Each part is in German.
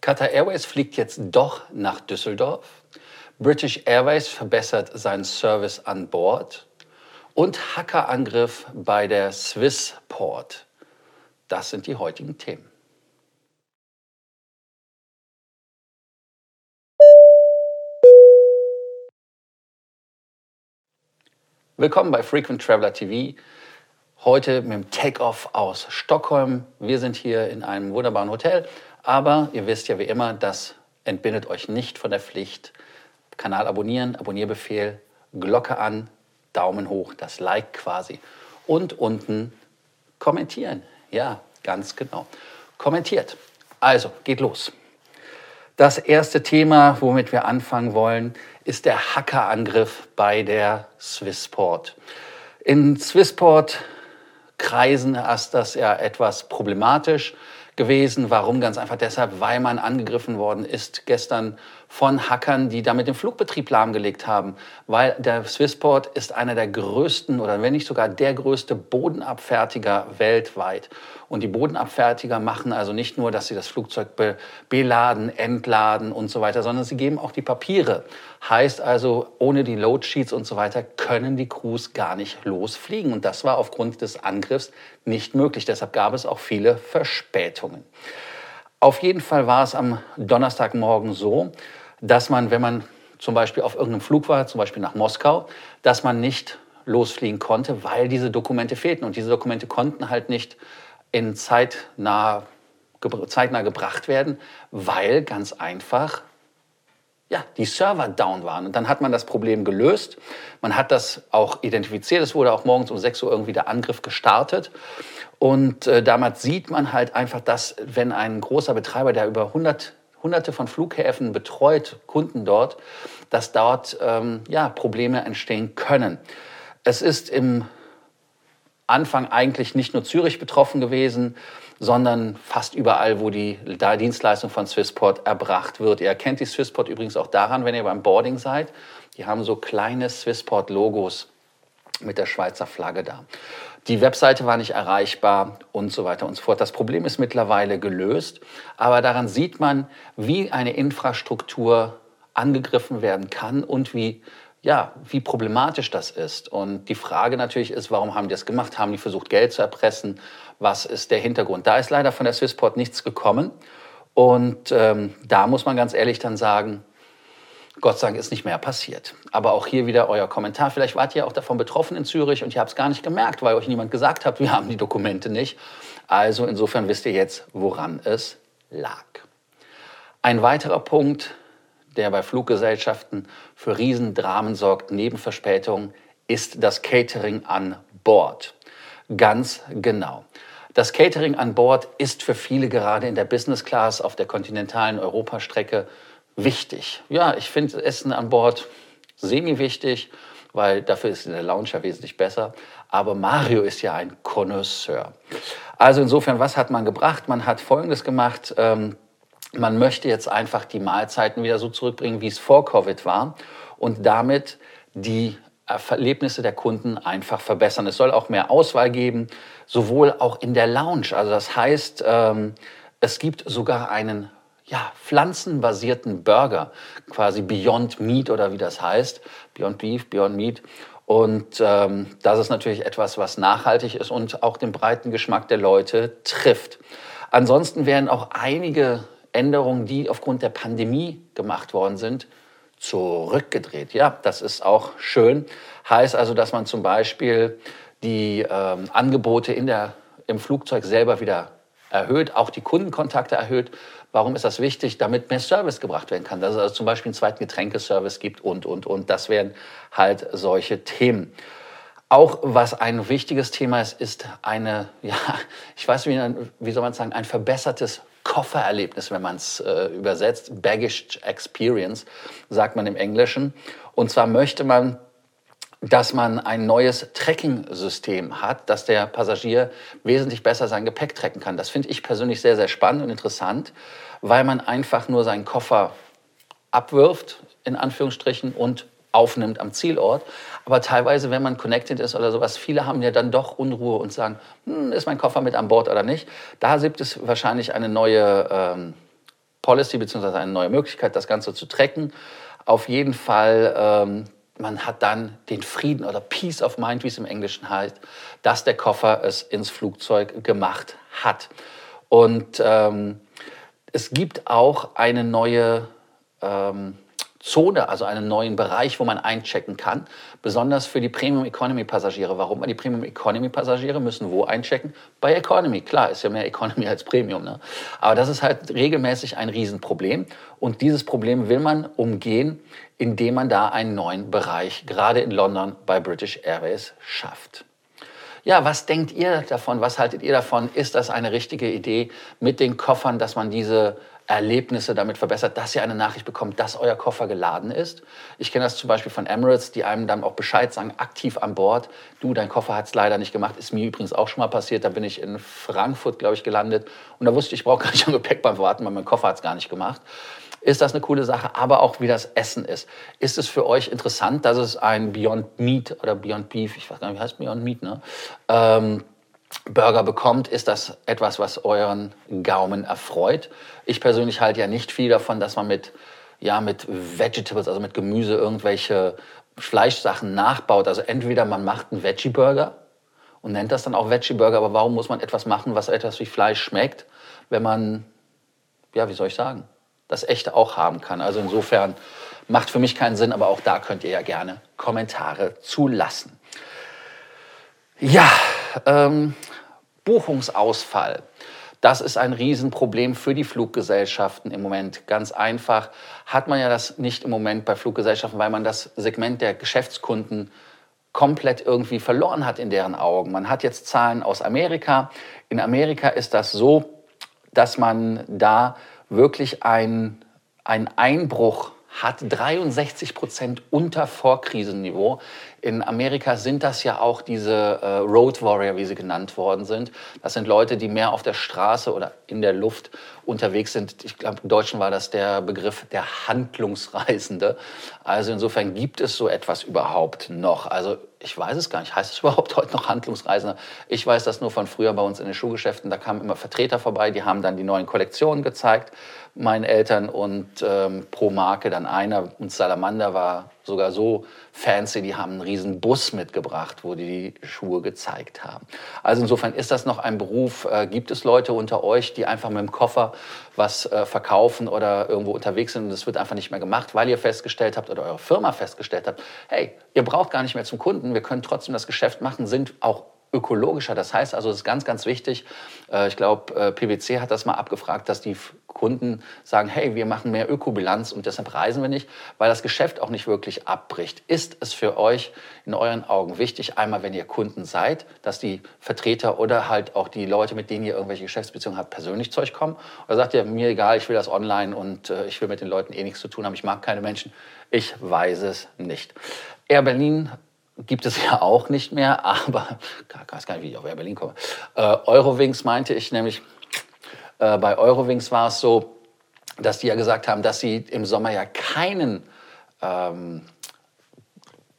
Qatar Airways fliegt jetzt doch nach Düsseldorf. British Airways verbessert seinen Service an Bord. Und Hackerangriff bei der Swissport. Das sind die heutigen Themen. Willkommen bei Frequent Traveler TV. Heute mit dem Takeoff aus Stockholm. Wir sind hier in einem wunderbaren Hotel, aber ihr wisst ja wie immer, das entbindet euch nicht von der Pflicht. Kanal abonnieren, Abonnierbefehl, Glocke an, Daumen hoch, das Like quasi. Und unten kommentieren. Ja, ganz genau. Kommentiert. Also, geht los. Das erste Thema, womit wir anfangen wollen, ist der Hackerangriff bei der Swissport. In Swissport-Kreisen ist das ja etwas problematisch gewesen. Warum? Ganz einfach deshalb, weil man angegriffen worden ist gestern von Hackern, die damit den Flugbetrieb lahmgelegt haben. Weil der Swissport ist einer der größten oder wenn nicht sogar der größte Bodenabfertiger weltweit. Und die Bodenabfertiger machen also nicht nur, dass sie das Flugzeug be beladen, entladen und so weiter, sondern sie geben auch die Papiere. Heißt also, ohne die Loadsheets und so weiter können die Crews gar nicht losfliegen. Und das war aufgrund des Angriffs nicht möglich. Deshalb gab es auch viele Verspätungen. Auf jeden Fall war es am Donnerstagmorgen so, dass man, wenn man zum Beispiel auf irgendeinem Flug war, zum Beispiel nach Moskau, dass man nicht losfliegen konnte, weil diese Dokumente fehlten. Und diese Dokumente konnten halt nicht in zeitnah, zeitnah gebracht werden, weil ganz einfach ja, die Server down waren. Und dann hat man das Problem gelöst. Man hat das auch identifiziert. Es wurde auch morgens um 6 Uhr irgendwie der Angriff gestartet. Und äh, damals sieht man halt einfach, dass wenn ein großer Betreiber, der über 100, hunderte von Flughäfen betreut, Kunden dort, dass dort ähm, ja, Probleme entstehen können. Es ist im Anfang eigentlich nicht nur Zürich betroffen gewesen, sondern fast überall, wo die Dienstleistung von Swissport erbracht wird. Ihr erkennt die Swissport übrigens auch daran, wenn ihr beim Boarding seid. Die haben so kleine Swissport-Logos mit der Schweizer Flagge da. Die Webseite war nicht erreichbar und so weiter und so fort. Das Problem ist mittlerweile gelöst, aber daran sieht man, wie eine Infrastruktur angegriffen werden kann und wie ja, wie problematisch das ist. Und die Frage natürlich ist, warum haben die das gemacht? Haben die versucht, Geld zu erpressen? Was ist der Hintergrund? Da ist leider von der Swissport nichts gekommen. Und ähm, da muss man ganz ehrlich dann sagen, Gott sei Dank ist nicht mehr passiert. Aber auch hier wieder euer Kommentar. Vielleicht wart ihr auch davon betroffen in Zürich und ihr habt es gar nicht gemerkt, weil euch niemand gesagt hat, wir haben die Dokumente nicht. Also insofern wisst ihr jetzt, woran es lag. Ein weiterer Punkt, der bei Fluggesellschaften für Riesendramen sorgt, neben Verspätungen, ist das Catering an Bord. Ganz genau. Das Catering an Bord ist für viele gerade in der Business Class auf der kontinentalen Europastrecke wichtig. Ja, ich finde Essen an Bord semi-wichtig, weil dafür ist in der Lounge ja wesentlich besser. Aber Mario ist ja ein Connoisseur. Also insofern, was hat man gebracht? Man hat Folgendes gemacht. Ähm, man möchte jetzt einfach die Mahlzeiten wieder so zurückbringen, wie es vor Covid war und damit die Erlebnisse der Kunden einfach verbessern. Es soll auch mehr Auswahl geben, sowohl auch in der Lounge. Also das heißt, ähm, es gibt sogar einen ja, pflanzenbasierten Burger, quasi Beyond Meat oder wie das heißt, Beyond Beef, Beyond Meat. Und ähm, das ist natürlich etwas, was nachhaltig ist und auch den breiten Geschmack der Leute trifft. Ansonsten werden auch einige Änderungen, die aufgrund der Pandemie gemacht worden sind, zurückgedreht. Ja, das ist auch schön. Heißt also, dass man zum Beispiel die ähm, Angebote in der, im Flugzeug selber wieder erhöht, auch die Kundenkontakte erhöht. Warum ist das wichtig? Damit mehr Service gebracht werden kann. Dass es also zum Beispiel einen zweiten Getränkeservice gibt und, und, und. Das wären halt solche Themen. Auch was ein wichtiges Thema ist, ist eine, ja, ich weiß wie, wie soll man sagen, ein verbessertes Koffererlebnis, wenn man es äh, übersetzt. Baggage Experience, sagt man im Englischen. Und zwar möchte man, dass man ein neues Tracking-System hat, dass der Passagier wesentlich besser sein Gepäck tracken kann. Das finde ich persönlich sehr, sehr spannend und interessant, weil man einfach nur seinen Koffer abwirft, in Anführungsstrichen, und aufnimmt am Zielort. Aber teilweise, wenn man connected ist oder sowas, viele haben ja dann doch Unruhe und sagen, hm, ist mein Koffer mit an Bord oder nicht. Da gibt es wahrscheinlich eine neue ähm, Policy bzw. eine neue Möglichkeit, das Ganze zu tracken. Auf jeden Fall, ähm, man hat dann den Frieden oder Peace of Mind, wie es im Englischen heißt, dass der Koffer es ins Flugzeug gemacht hat. Und ähm, es gibt auch eine neue ähm, Zone, also einen neuen Bereich, wo man einchecken kann, besonders für die Premium Economy Passagiere. Warum? Die Premium Economy Passagiere müssen wo einchecken? Bei Economy. Klar, ist ja mehr Economy als Premium. Ne? Aber das ist halt regelmäßig ein Riesenproblem. Und dieses Problem will man umgehen, indem man da einen neuen Bereich, gerade in London bei British Airways, schafft. Ja, was denkt ihr davon? Was haltet ihr davon? Ist das eine richtige Idee mit den Koffern, dass man diese Erlebnisse damit verbessert, dass ihr eine Nachricht bekommt, dass euer Koffer geladen ist. Ich kenne das zum Beispiel von Emirates, die einem dann auch Bescheid sagen, aktiv an Bord. Du, dein Koffer hat es leider nicht gemacht. Ist mir übrigens auch schon mal passiert. Da bin ich in Frankfurt, glaube ich, gelandet. Und da wusste ich, ich brauche gar nicht am Gepäck beim Warten, weil mein Koffer hat es gar nicht gemacht. Ist das eine coole Sache, aber auch wie das Essen ist. Ist es für euch interessant, dass es ein Beyond Meat oder Beyond Beef, ich weiß gar nicht, wie heißt Beyond Meat, ne? Ähm, Burger bekommt, ist das etwas, was euren Gaumen erfreut. Ich persönlich halte ja nicht viel davon, dass man mit, ja, mit Vegetables, also mit Gemüse, irgendwelche Fleischsachen nachbaut. Also entweder man macht einen Veggie-Burger und nennt das dann auch Veggie-Burger, aber warum muss man etwas machen, was etwas wie Fleisch schmeckt, wenn man, ja, wie soll ich sagen, das echte auch haben kann. Also insofern macht für mich keinen Sinn, aber auch da könnt ihr ja gerne Kommentare zulassen. Ja, ähm, Buchungsausfall. Das ist ein Riesenproblem für die Fluggesellschaften im Moment. Ganz einfach hat man ja das nicht im Moment bei Fluggesellschaften, weil man das Segment der Geschäftskunden komplett irgendwie verloren hat in deren Augen. Man hat jetzt Zahlen aus Amerika. In Amerika ist das so, dass man da wirklich einen Einbruch hat 63 Prozent unter Vorkrisenniveau. In Amerika sind das ja auch diese äh, Road Warrior, wie sie genannt worden sind. Das sind Leute, die mehr auf der Straße oder in der Luft unterwegs sind. Ich glaube, im Deutschen war das der Begriff der Handlungsreisende. Also insofern gibt es so etwas überhaupt noch. Also ich weiß es gar nicht. Heißt es überhaupt heute noch Handlungsreisende? Ich weiß das nur von früher bei uns in den Schuhgeschäften. Da kamen immer Vertreter vorbei, die haben dann die neuen Kollektionen gezeigt meinen Eltern und ähm, pro Marke dann einer. Und Salamander war sogar so fancy, die haben einen riesen Bus mitgebracht, wo die die Schuhe gezeigt haben. Also insofern ist das noch ein Beruf. Äh, gibt es Leute unter euch, die einfach mit dem Koffer was äh, verkaufen oder irgendwo unterwegs sind und es wird einfach nicht mehr gemacht, weil ihr festgestellt habt oder eure Firma festgestellt habt, hey, ihr braucht gar nicht mehr zum Kunden, wir können trotzdem das Geschäft machen, sind auch ökologischer. Das heißt also, es ist ganz, ganz wichtig. Äh, ich glaube, PwC hat das mal abgefragt, dass die Kunden sagen, hey, wir machen mehr Ökobilanz und deshalb reisen wir nicht, weil das Geschäft auch nicht wirklich abbricht. Ist es für euch in euren Augen wichtig, einmal, wenn ihr Kunden seid, dass die Vertreter oder halt auch die Leute, mit denen ihr irgendwelche Geschäftsbeziehungen habt, persönlich zu euch kommen? Oder sagt ihr, mir egal, ich will das online und äh, ich will mit den Leuten eh nichts zu tun haben, ich mag keine Menschen? Ich weiß es nicht. Air Berlin gibt es ja auch nicht mehr, aber ich weiß gar nicht, wie ich auf Air Berlin komme. Äh, Eurowings meinte ich nämlich, äh, bei Eurowings war es so, dass die ja gesagt haben, dass sie im Sommer ja keinen ähm,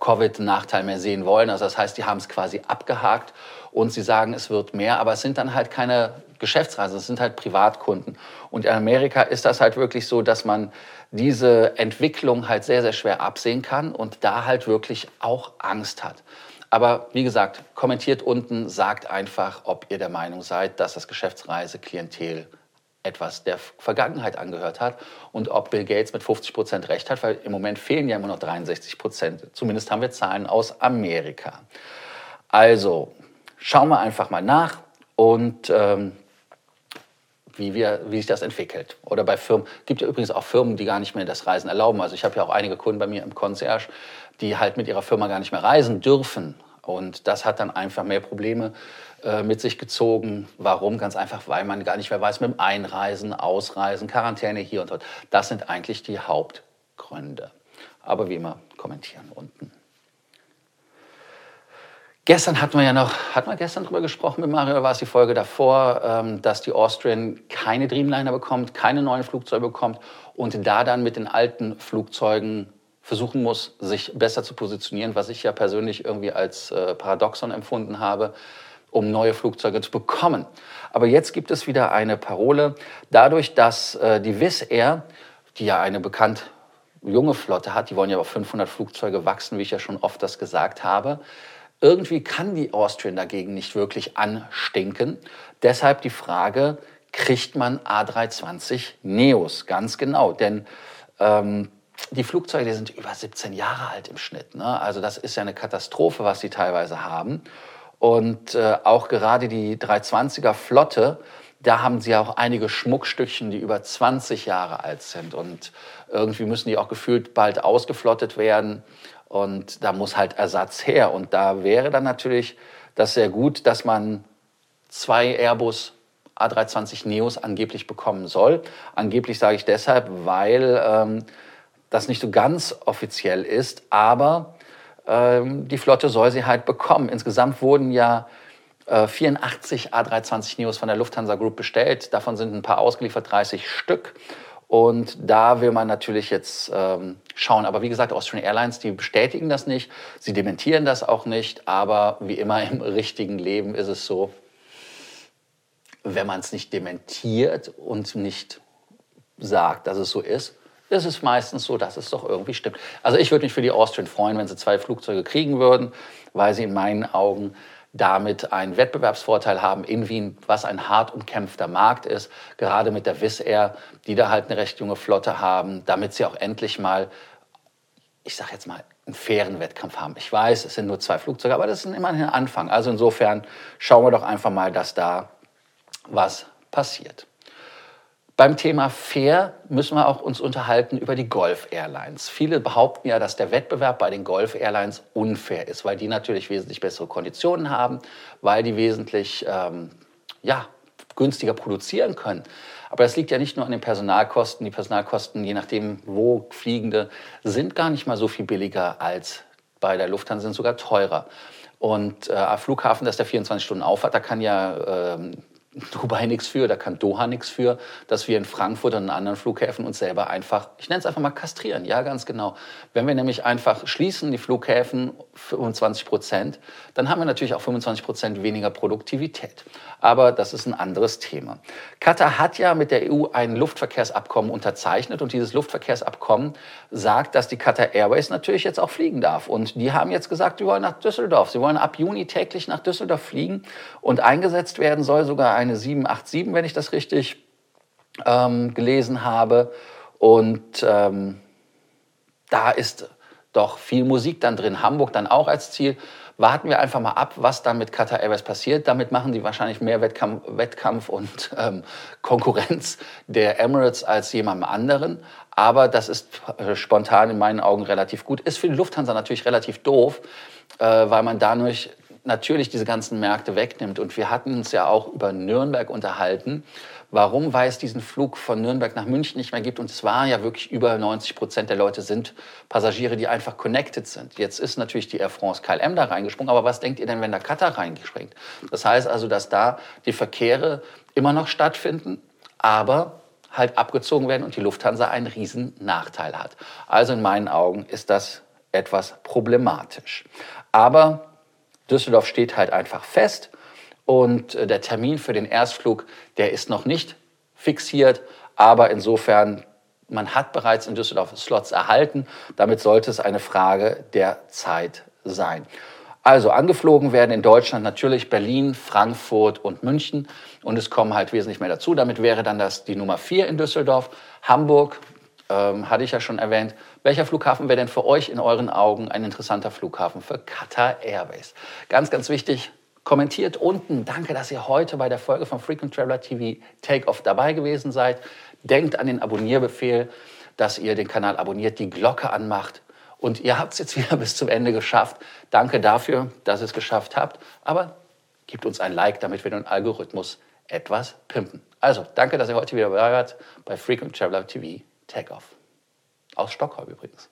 Covid-Nachteil mehr sehen wollen. Also das heißt, die haben es quasi abgehakt und sie sagen, es wird mehr, aber es sind dann halt keine Geschäftsreisen, es sind halt Privatkunden. Und in Amerika ist das halt wirklich so, dass man diese Entwicklung halt sehr, sehr schwer absehen kann und da halt wirklich auch Angst hat. Aber wie gesagt, kommentiert unten, sagt einfach, ob ihr der Meinung seid, dass das Geschäftsreiseklientel etwas der Vergangenheit angehört hat und ob Bill Gates mit 50 Prozent recht hat, weil im Moment fehlen ja immer noch 63 Prozent. Zumindest haben wir Zahlen aus Amerika. Also schauen wir einfach mal nach und ähm, wie, wir, wie sich das entwickelt. Oder bei Firmen, gibt ja übrigens auch Firmen, die gar nicht mehr das Reisen erlauben. Also ich habe ja auch einige Kunden bei mir im Concierge, die halt mit ihrer Firma gar nicht mehr reisen dürfen. Und das hat dann einfach mehr Probleme äh, mit sich gezogen. Warum? Ganz einfach, weil man gar nicht mehr weiß mit dem Einreisen, Ausreisen, Quarantäne hier und dort. Das sind eigentlich die Hauptgründe. Aber wie immer, kommentieren unten. Gestern hatten wir ja noch, hatten wir gestern drüber gesprochen mit Mario, war es die Folge davor, ähm, dass die Austrian keine Dreamliner bekommt, keine neuen Flugzeuge bekommt und da dann mit den alten Flugzeugen versuchen muss, sich besser zu positionieren, was ich ja persönlich irgendwie als äh, Paradoxon empfunden habe. um neue Flugzeuge zu bekommen. Aber jetzt gibt es wieder eine Parole. Dadurch, dass äh, die Wizz Air, die ja eine bekannt junge Flotte hat, die wollen ja auf 500 Flugzeuge wachsen, wie ich ja schon oft das gesagt habe, irgendwie kann die Austrian dagegen nicht wirklich anstinken. Deshalb die Frage, kriegt man A320 Neos? Ganz genau, denn ähm, die Flugzeuge die sind über 17 Jahre alt im Schnitt. Ne? Also das ist ja eine Katastrophe, was sie teilweise haben. Und äh, auch gerade die 320er Flotte, da haben sie auch einige Schmuckstückchen, die über 20 Jahre alt sind. Und irgendwie müssen die auch gefühlt bald ausgeflottet werden. Und da muss halt Ersatz her. Und da wäre dann natürlich das sehr gut, dass man zwei Airbus A320 Neos angeblich bekommen soll. Angeblich sage ich deshalb, weil ähm, das nicht so ganz offiziell ist, aber ähm, die Flotte soll sie halt bekommen. Insgesamt wurden ja äh, 84 A320 Neos von der Lufthansa Group bestellt. Davon sind ein paar ausgeliefert, 30 Stück. Und da will man natürlich jetzt ähm, schauen. Aber wie gesagt, Austrian Airlines, die bestätigen das nicht. Sie dementieren das auch nicht. Aber wie immer im richtigen Leben ist es so, wenn man es nicht dementiert und nicht sagt, dass es so ist, ist es meistens so, dass es doch irgendwie stimmt. Also ich würde mich für die Austrian freuen, wenn sie zwei Flugzeuge kriegen würden, weil sie in meinen Augen damit einen Wettbewerbsvorteil haben in Wien, was ein hart umkämpfter Markt ist, gerade mit der Wizz Air, die da halt eine recht junge Flotte haben, damit sie auch endlich mal, ich sage jetzt mal, einen fairen Wettkampf haben. Ich weiß, es sind nur zwei Flugzeuge, aber das ist immerhin ein Anfang. Also insofern schauen wir doch einfach mal, dass da was passiert. Beim Thema fair müssen wir auch uns unterhalten über die Golf Airlines. Viele behaupten ja, dass der Wettbewerb bei den Golf Airlines unfair ist, weil die natürlich wesentlich bessere Konditionen haben, weil die wesentlich ähm, ja, günstiger produzieren können. Aber das liegt ja nicht nur an den Personalkosten. Die Personalkosten, je nachdem, wo Fliegende, sind gar nicht mal so viel billiger als bei der Lufthansa, sind sogar teurer. Und äh, Flughafen, dass der 24 Stunden auf hat, da kann ja ähm, Dubai nichts für, da kann Doha nichts für, dass wir in Frankfurt und in anderen Flughäfen uns selber einfach, ich nenne es einfach mal kastrieren, ja ganz genau. Wenn wir nämlich einfach schließen die Flughäfen 25 Prozent, dann haben wir natürlich auch 25 Prozent weniger Produktivität. Aber das ist ein anderes Thema. Katar hat ja mit der EU ein Luftverkehrsabkommen unterzeichnet und dieses Luftverkehrsabkommen sagt, dass die Qatar Airways natürlich jetzt auch fliegen darf. Und die haben jetzt gesagt, sie wollen nach Düsseldorf. Sie wollen ab Juni täglich nach Düsseldorf fliegen und eingesetzt werden soll sogar ein eine 787, wenn ich das richtig ähm, gelesen habe. Und ähm, da ist doch viel Musik dann drin. Hamburg dann auch als Ziel. Warten wir einfach mal ab, was dann mit Qatar Airways passiert. Damit machen die wahrscheinlich mehr Wettkampf, Wettkampf und ähm, Konkurrenz der Emirates als jemandem anderen. Aber das ist äh, spontan in meinen Augen relativ gut. Ist für die Lufthansa natürlich relativ doof, äh, weil man dadurch natürlich diese ganzen Märkte wegnimmt. Und wir hatten uns ja auch über Nürnberg unterhalten, warum weil es diesen Flug von Nürnberg nach München nicht mehr gibt. Und es waren ja wirklich über 90 Prozent der Leute sind Passagiere, die einfach connected sind. Jetzt ist natürlich die Air France KLM da reingesprungen. Aber was denkt ihr denn, wenn da Qatar reingespringt? Das heißt also, dass da die Verkehre immer noch stattfinden, aber halt abgezogen werden und die Lufthansa einen riesen Nachteil hat. Also in meinen Augen ist das etwas problematisch. Aber Düsseldorf steht halt einfach fest und äh, der Termin für den Erstflug, der ist noch nicht fixiert, aber insofern, man hat bereits in Düsseldorf Slots erhalten. Damit sollte es eine Frage der Zeit sein. Also angeflogen werden in Deutschland natürlich Berlin, Frankfurt und München und es kommen halt wesentlich mehr dazu. Damit wäre dann das die Nummer 4 in Düsseldorf. Hamburg, ähm, hatte ich ja schon erwähnt. Welcher Flughafen wäre denn für euch in euren Augen ein interessanter Flughafen für Qatar Airways? Ganz, ganz wichtig, kommentiert unten. Danke, dass ihr heute bei der Folge von Frequent Traveler TV Takeoff dabei gewesen seid. Denkt an den Abonnierbefehl, dass ihr den Kanal abonniert, die Glocke anmacht. Und ihr habt es jetzt wieder bis zum Ende geschafft. Danke dafür, dass ihr es geschafft habt. Aber gebt uns ein Like, damit wir den Algorithmus etwas pimpen. Also, danke, dass ihr heute wieder dabei wart bei Frequent Traveler TV Takeoff. Aus Stockholm übrigens.